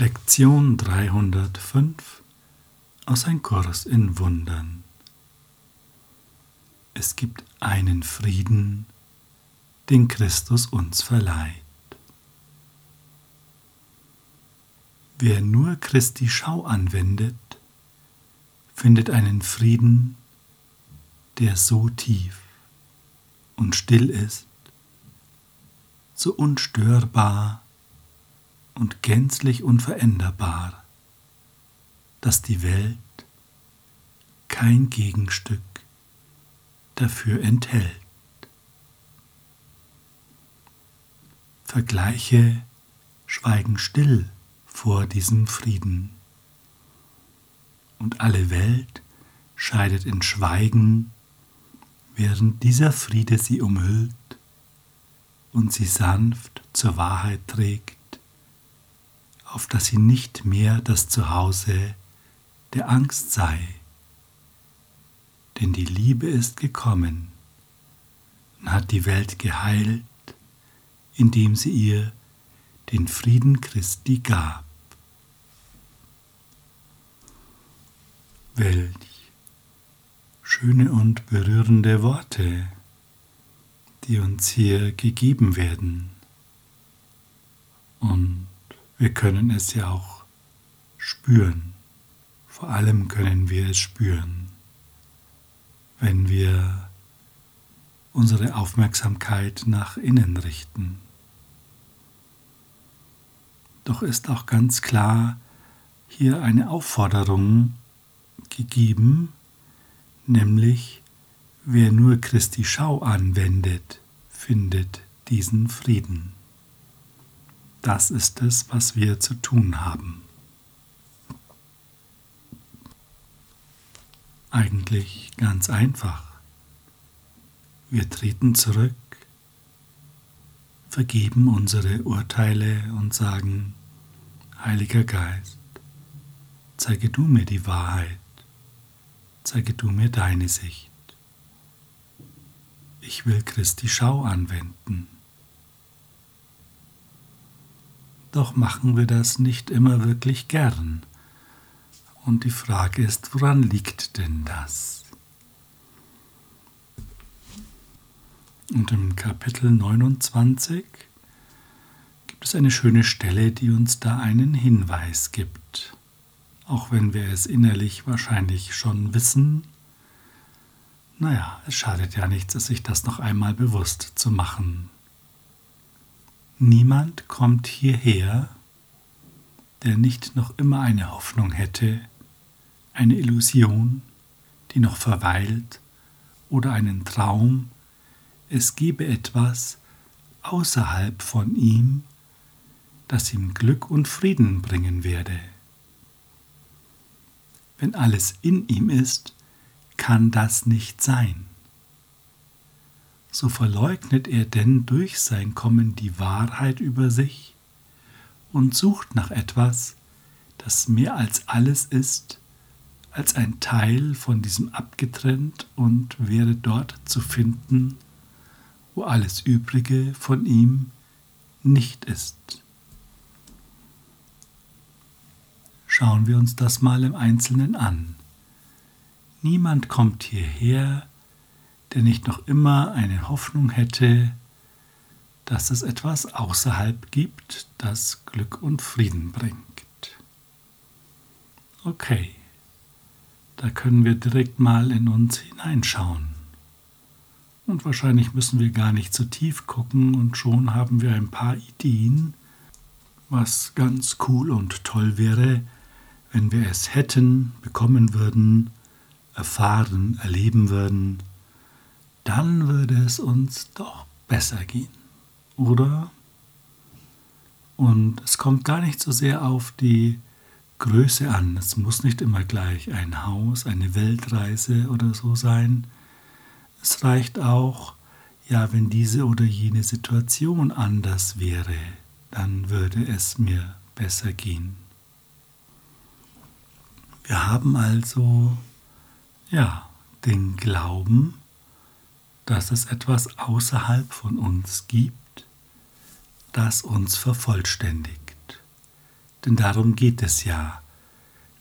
Lektion 305 aus Ein Kurs in Wundern. Es gibt einen Frieden, den Christus uns verleiht. Wer nur Christi Schau anwendet, findet einen Frieden, der so tief und still ist, so unstörbar und gänzlich unveränderbar, dass die Welt kein Gegenstück dafür enthält. Vergleiche schweigen still vor diesem Frieden, und alle Welt scheidet in Schweigen, während dieser Friede sie umhüllt und sie sanft zur Wahrheit trägt auf dass sie nicht mehr das Zuhause der Angst sei. Denn die Liebe ist gekommen und hat die Welt geheilt, indem sie ihr den Frieden Christi gab. Welch schöne und berührende Worte, die uns hier gegeben werden. Und wir können es ja auch spüren. Vor allem können wir es spüren, wenn wir unsere Aufmerksamkeit nach innen richten. Doch ist auch ganz klar hier eine Aufforderung gegeben, nämlich wer nur Christi Schau anwendet, findet diesen Frieden. Das ist es, was wir zu tun haben. Eigentlich ganz einfach. Wir treten zurück, vergeben unsere Urteile und sagen, Heiliger Geist, zeige du mir die Wahrheit, zeige du mir deine Sicht. Ich will Christi Schau anwenden. Doch machen wir das nicht immer wirklich gern. Und die Frage ist, woran liegt denn das? Und im Kapitel 29 gibt es eine schöne Stelle, die uns da einen Hinweis gibt. Auch wenn wir es innerlich wahrscheinlich schon wissen. Naja, es schadet ja nichts, sich das noch einmal bewusst zu machen. Niemand kommt hierher, der nicht noch immer eine Hoffnung hätte, eine Illusion, die noch verweilt, oder einen Traum, es gebe etwas außerhalb von ihm, das ihm Glück und Frieden bringen werde. Wenn alles in ihm ist, kann das nicht sein so verleugnet er denn durch sein Kommen die Wahrheit über sich und sucht nach etwas, das mehr als alles ist, als ein Teil von diesem abgetrennt und wäre dort zu finden, wo alles Übrige von ihm nicht ist. Schauen wir uns das mal im Einzelnen an. Niemand kommt hierher, der nicht noch immer eine Hoffnung hätte, dass es etwas außerhalb gibt, das Glück und Frieden bringt. Okay, da können wir direkt mal in uns hineinschauen. Und wahrscheinlich müssen wir gar nicht zu tief gucken und schon haben wir ein paar Ideen, was ganz cool und toll wäre, wenn wir es hätten, bekommen würden, erfahren, erleben würden, dann würde es uns doch besser gehen, oder? Und es kommt gar nicht so sehr auf die Größe an. Es muss nicht immer gleich ein Haus, eine Weltreise oder so sein. Es reicht auch, ja, wenn diese oder jene Situation anders wäre, dann würde es mir besser gehen. Wir haben also, ja, den Glauben, dass es etwas außerhalb von uns gibt, das uns vervollständigt. Denn darum geht es ja.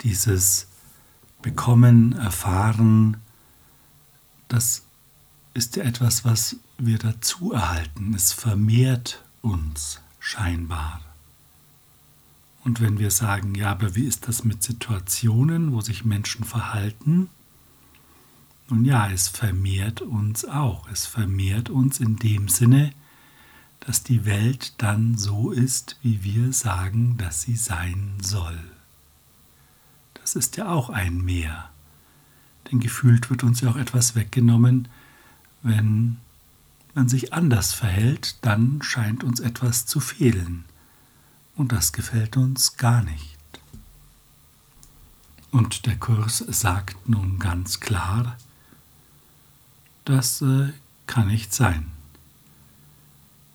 Dieses Bekommen, Erfahren, das ist ja etwas, was wir dazu erhalten. Es vermehrt uns scheinbar. Und wenn wir sagen, ja, aber wie ist das mit Situationen, wo sich Menschen verhalten? Nun ja, es vermehrt uns auch. Es vermehrt uns in dem Sinne, dass die Welt dann so ist, wie wir sagen, dass sie sein soll. Das ist ja auch ein Mehr. Denn gefühlt wird uns ja auch etwas weggenommen, wenn man sich anders verhält, dann scheint uns etwas zu fehlen. Und das gefällt uns gar nicht. Und der Kurs sagt nun ganz klar, das äh, kann nicht sein.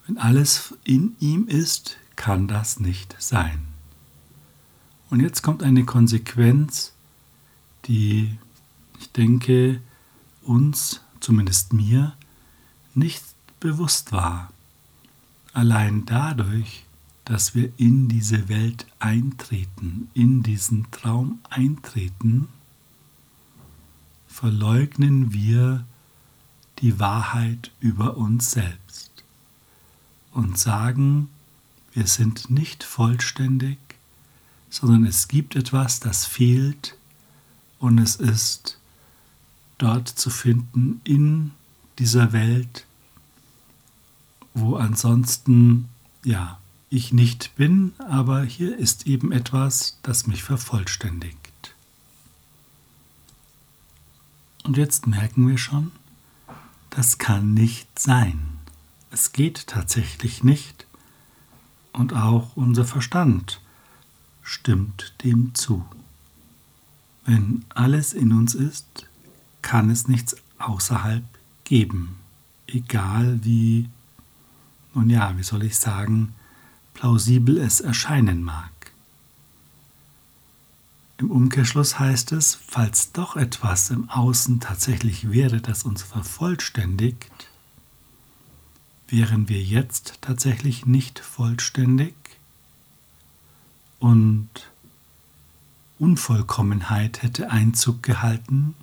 Wenn alles in ihm ist, kann das nicht sein. Und jetzt kommt eine Konsequenz, die ich denke uns, zumindest mir, nicht bewusst war. Allein dadurch, dass wir in diese Welt eintreten, in diesen Traum eintreten, verleugnen wir die Wahrheit über uns selbst und sagen, wir sind nicht vollständig, sondern es gibt etwas, das fehlt und es ist dort zu finden in dieser Welt, wo ansonsten, ja, ich nicht bin, aber hier ist eben etwas, das mich vervollständigt. Und jetzt merken wir schon, das kann nicht sein. Es geht tatsächlich nicht und auch unser Verstand stimmt dem zu. Wenn alles in uns ist, kann es nichts außerhalb geben, egal wie, nun ja, wie soll ich sagen, plausibel es erscheinen mag. Im Umkehrschluss heißt es, falls doch etwas im Außen tatsächlich wäre, das uns vervollständigt, wären wir jetzt tatsächlich nicht vollständig und Unvollkommenheit hätte Einzug gehalten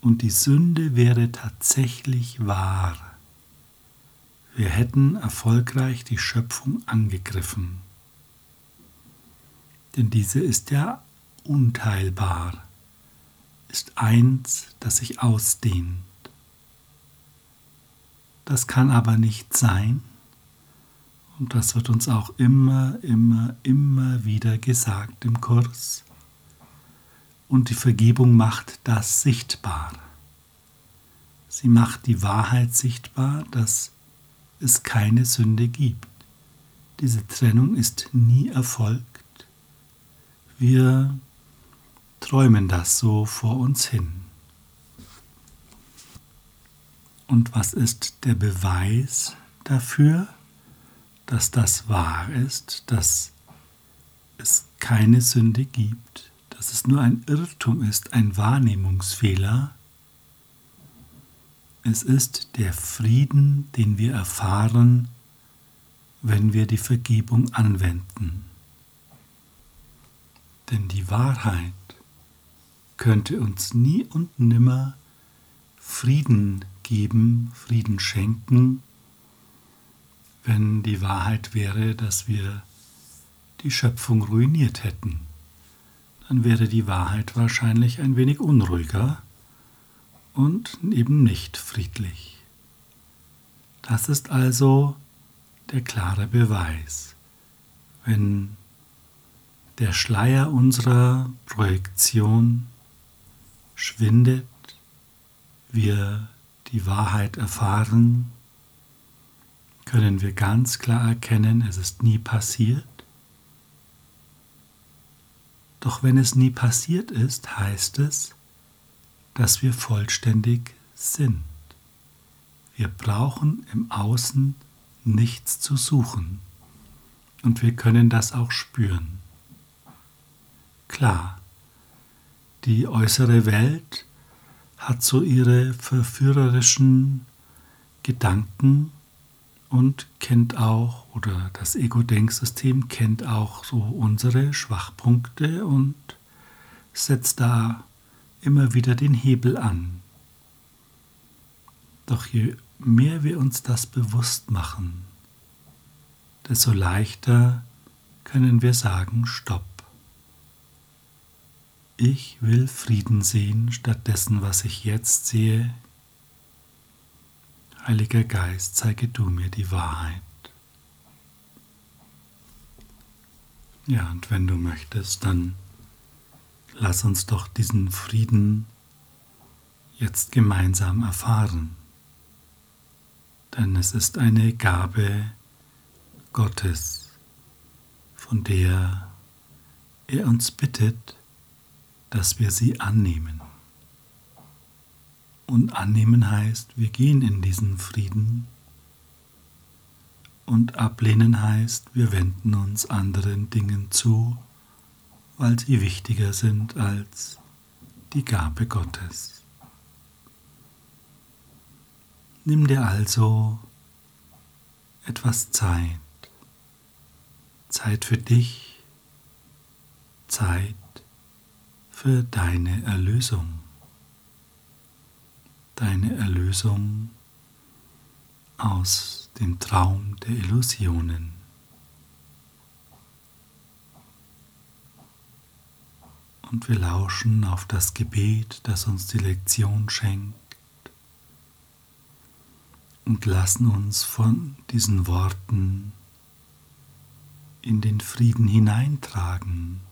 und die Sünde wäre tatsächlich wahr. Wir hätten erfolgreich die Schöpfung angegriffen. Denn diese ist ja unteilbar, ist eins, das sich ausdehnt. Das kann aber nicht sein, und das wird uns auch immer, immer, immer wieder gesagt im Kurs. Und die Vergebung macht das sichtbar. Sie macht die Wahrheit sichtbar, dass es keine Sünde gibt. Diese Trennung ist nie erfolgt. Wir träumen das so vor uns hin. Und was ist der Beweis dafür, dass das wahr ist, dass es keine Sünde gibt, dass es nur ein Irrtum ist, ein Wahrnehmungsfehler? Es ist der Frieden, den wir erfahren, wenn wir die Vergebung anwenden. Denn die Wahrheit könnte uns nie und nimmer Frieden geben, Frieden schenken, wenn die Wahrheit wäre, dass wir die Schöpfung ruiniert hätten. Dann wäre die Wahrheit wahrscheinlich ein wenig unruhiger und eben nicht friedlich. Das ist also der klare Beweis. Wenn der Schleier unserer Projektion schwindet, wir die Wahrheit erfahren, können wir ganz klar erkennen, es ist nie passiert. Doch wenn es nie passiert ist, heißt es, dass wir vollständig sind. Wir brauchen im Außen nichts zu suchen und wir können das auch spüren. Klar, die äußere Welt hat so ihre verführerischen Gedanken und kennt auch, oder das Ego-Denksystem kennt auch so unsere Schwachpunkte und setzt da immer wieder den Hebel an. Doch je mehr wir uns das bewusst machen, desto leichter können wir sagen, stopp. Ich will Frieden sehen statt dessen, was ich jetzt sehe. Heiliger Geist, zeige du mir die Wahrheit. Ja, und wenn du möchtest, dann lass uns doch diesen Frieden jetzt gemeinsam erfahren. Denn es ist eine Gabe Gottes, von der er uns bittet, dass wir sie annehmen. Und annehmen heißt, wir gehen in diesen Frieden. Und ablehnen heißt, wir wenden uns anderen Dingen zu, weil sie wichtiger sind als die Gabe Gottes. Nimm dir also etwas Zeit, Zeit für dich, Zeit für deine Erlösung, deine Erlösung aus dem Traum der Illusionen. Und wir lauschen auf das Gebet, das uns die Lektion schenkt. Und lassen uns von diesen Worten in den Frieden hineintragen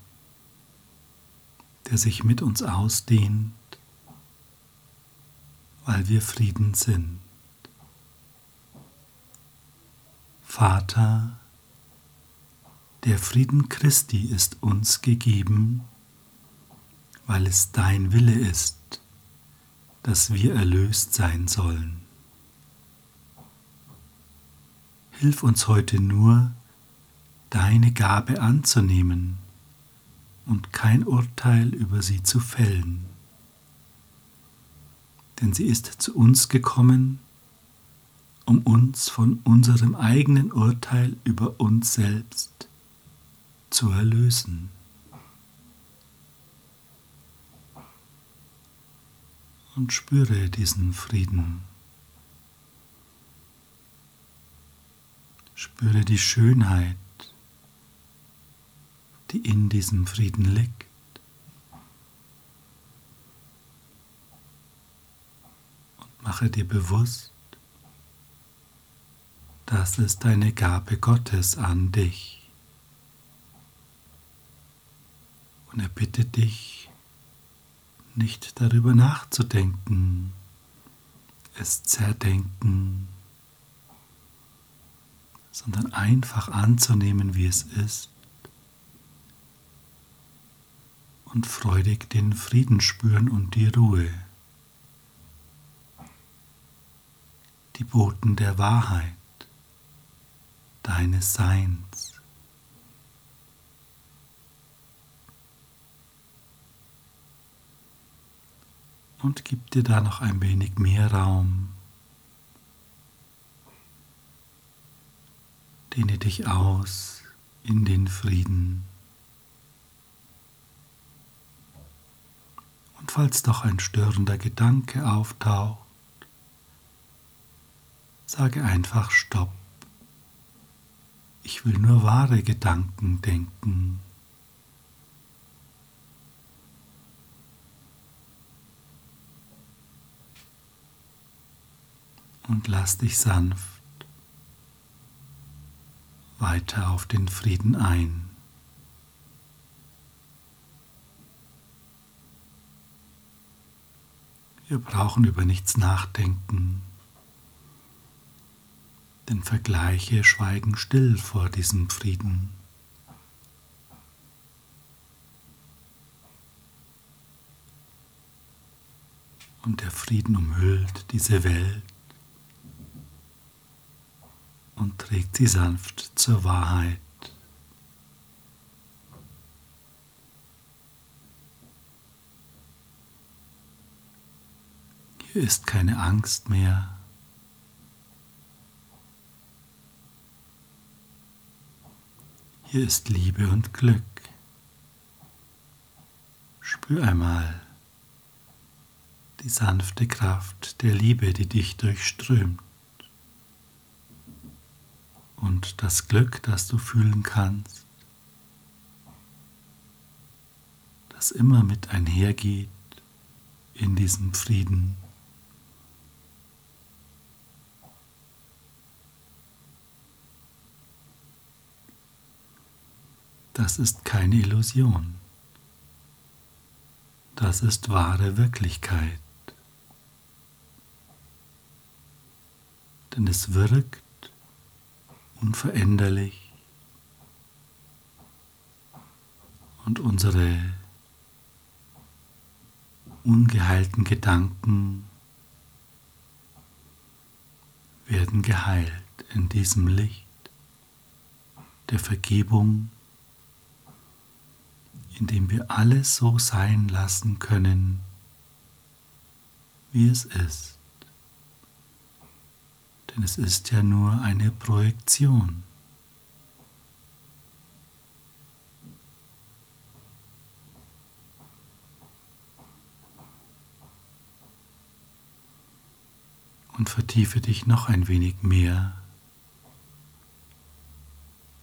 der sich mit uns ausdehnt, weil wir Frieden sind. Vater, der Frieden Christi ist uns gegeben, weil es dein Wille ist, dass wir erlöst sein sollen. Hilf uns heute nur, deine Gabe anzunehmen und kein Urteil über sie zu fällen. Denn sie ist zu uns gekommen, um uns von unserem eigenen Urteil über uns selbst zu erlösen. Und spüre diesen Frieden. Spüre die Schönheit die in diesem Frieden liegt. Und mache dir bewusst, das ist eine Gabe Gottes an dich. Und er bittet dich, nicht darüber nachzudenken, es zerdenken, sondern einfach anzunehmen, wie es ist und freudig den Frieden spüren und die Ruhe. Die Boten der Wahrheit deines Seins. Und gib dir da noch ein wenig mehr Raum. Dehne dich aus in den Frieden. Und falls doch ein störender Gedanke auftaucht, sage einfach Stopp. Ich will nur wahre Gedanken denken. Und lass dich sanft weiter auf den Frieden ein. Wir brauchen über nichts nachdenken, denn Vergleiche schweigen still vor diesem Frieden. Und der Frieden umhüllt diese Welt und trägt sie sanft zur Wahrheit. Hier ist keine Angst mehr. Hier ist Liebe und Glück. Spür einmal die sanfte Kraft der Liebe, die dich durchströmt. Und das Glück, das du fühlen kannst, das immer mit einhergeht in diesem Frieden. Das ist keine Illusion. Das ist wahre Wirklichkeit. Denn es wirkt unveränderlich und unsere ungeheilten Gedanken werden geheilt in diesem Licht der Vergebung indem wir alles so sein lassen können, wie es ist. Denn es ist ja nur eine Projektion. Und vertiefe dich noch ein wenig mehr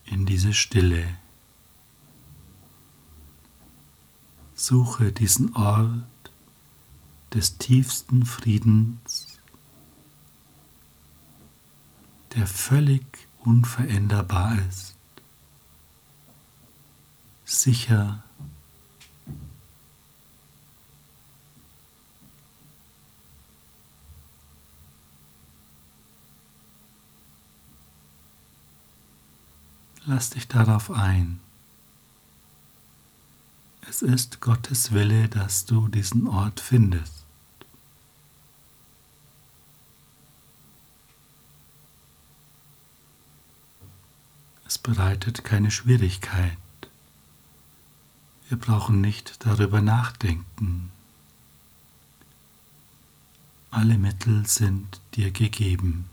in diese Stille. Suche diesen Ort des tiefsten Friedens, der völlig unveränderbar ist, sicher Lass dich darauf ein. Es ist Gottes Wille, dass du diesen Ort findest. Es bereitet keine Schwierigkeit. Wir brauchen nicht darüber nachdenken. Alle Mittel sind dir gegeben.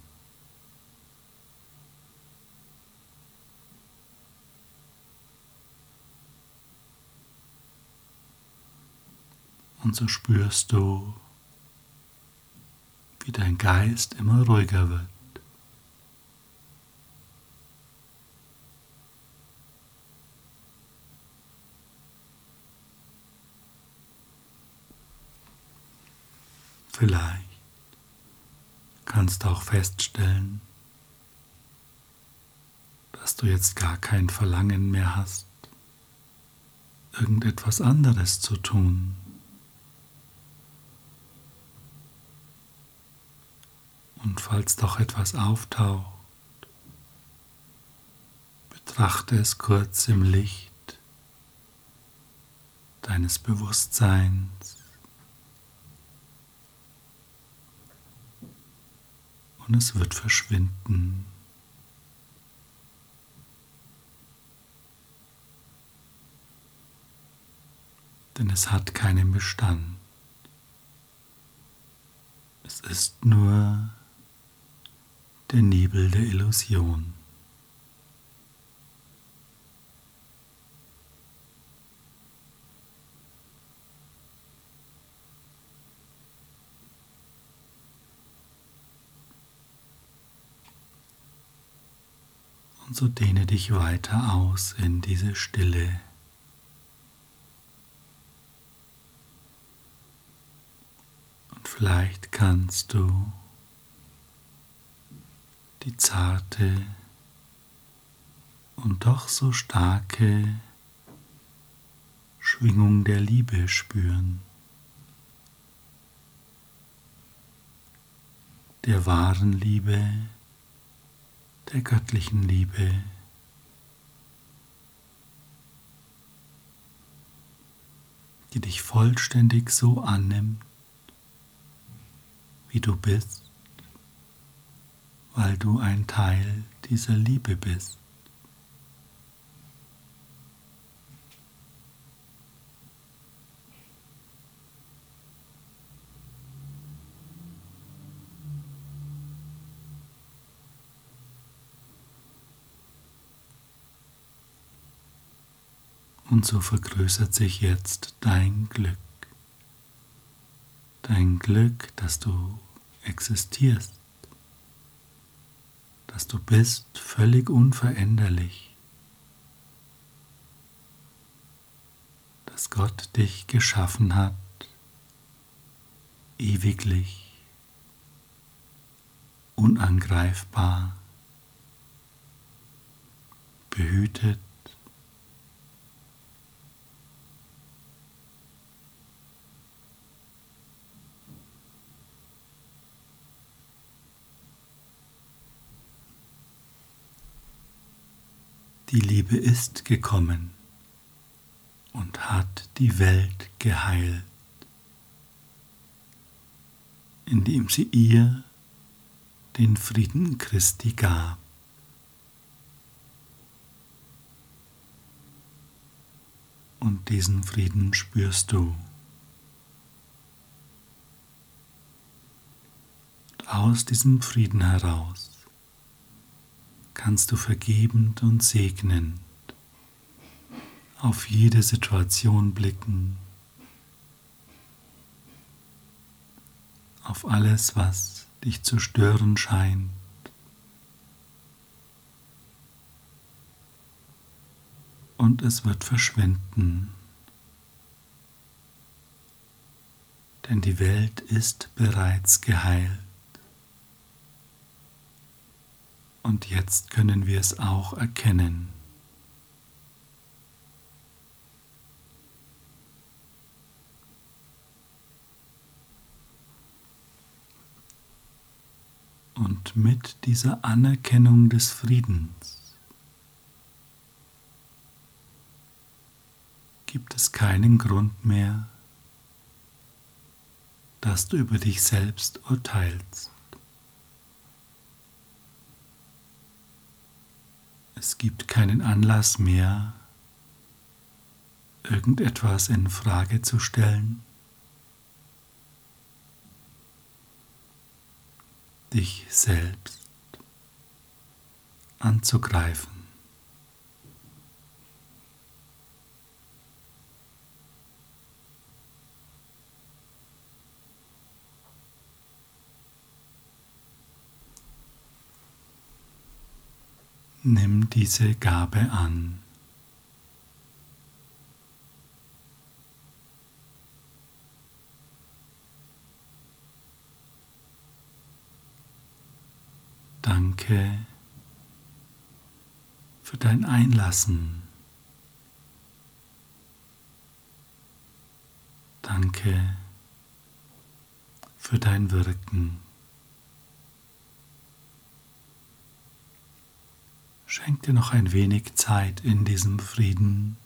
Und so spürst du, wie dein Geist immer ruhiger wird. Vielleicht kannst du auch feststellen, dass du jetzt gar kein Verlangen mehr hast, irgendetwas anderes zu tun. Falls doch etwas auftaucht, betrachte es kurz im Licht deines Bewusstseins und es wird verschwinden. Denn es hat keinen Bestand. Es ist nur der Nebel der Illusion. Und so dehne dich weiter aus in diese Stille. Und vielleicht kannst du die zarte und doch so starke Schwingung der Liebe spüren, der wahren Liebe, der göttlichen Liebe. die dich vollständig so annimmt, wie du bist weil du ein Teil dieser Liebe bist. Und so vergrößert sich jetzt dein Glück. Dein Glück, dass du existierst, dass du bist völlig unveränderlich, dass Gott dich geschaffen hat, ewiglich, unangreifbar, behütet, Die Liebe ist gekommen und hat die Welt geheilt, indem sie ihr den Frieden Christi gab. Und diesen Frieden spürst du. aus diesem Frieden heraus kannst du vergebend und segnend auf jede Situation blicken, auf alles, was dich zu stören scheint. Und es wird verschwinden, denn die Welt ist bereits geheilt. Und jetzt können wir es auch erkennen. Und mit dieser Anerkennung des Friedens gibt es keinen Grund mehr, dass du über dich selbst urteilst. Es gibt keinen Anlass mehr, irgendetwas in Frage zu stellen, dich selbst anzugreifen. Nimm diese Gabe an. Danke für dein Einlassen. Danke für dein Wirken. Schenk dir noch ein wenig Zeit in diesem Frieden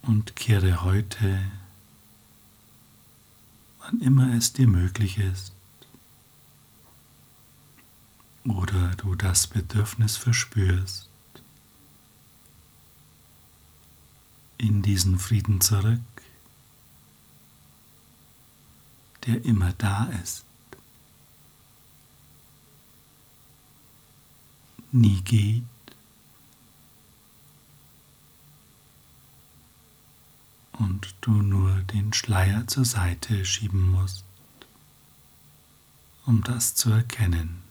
und kehre heute, wann immer es dir möglich ist, oder du das Bedürfnis verspürst, in diesen Frieden zurück, der immer da ist. Nie geht. Und du nur den Schleier zur Seite schieben musst, um das zu erkennen.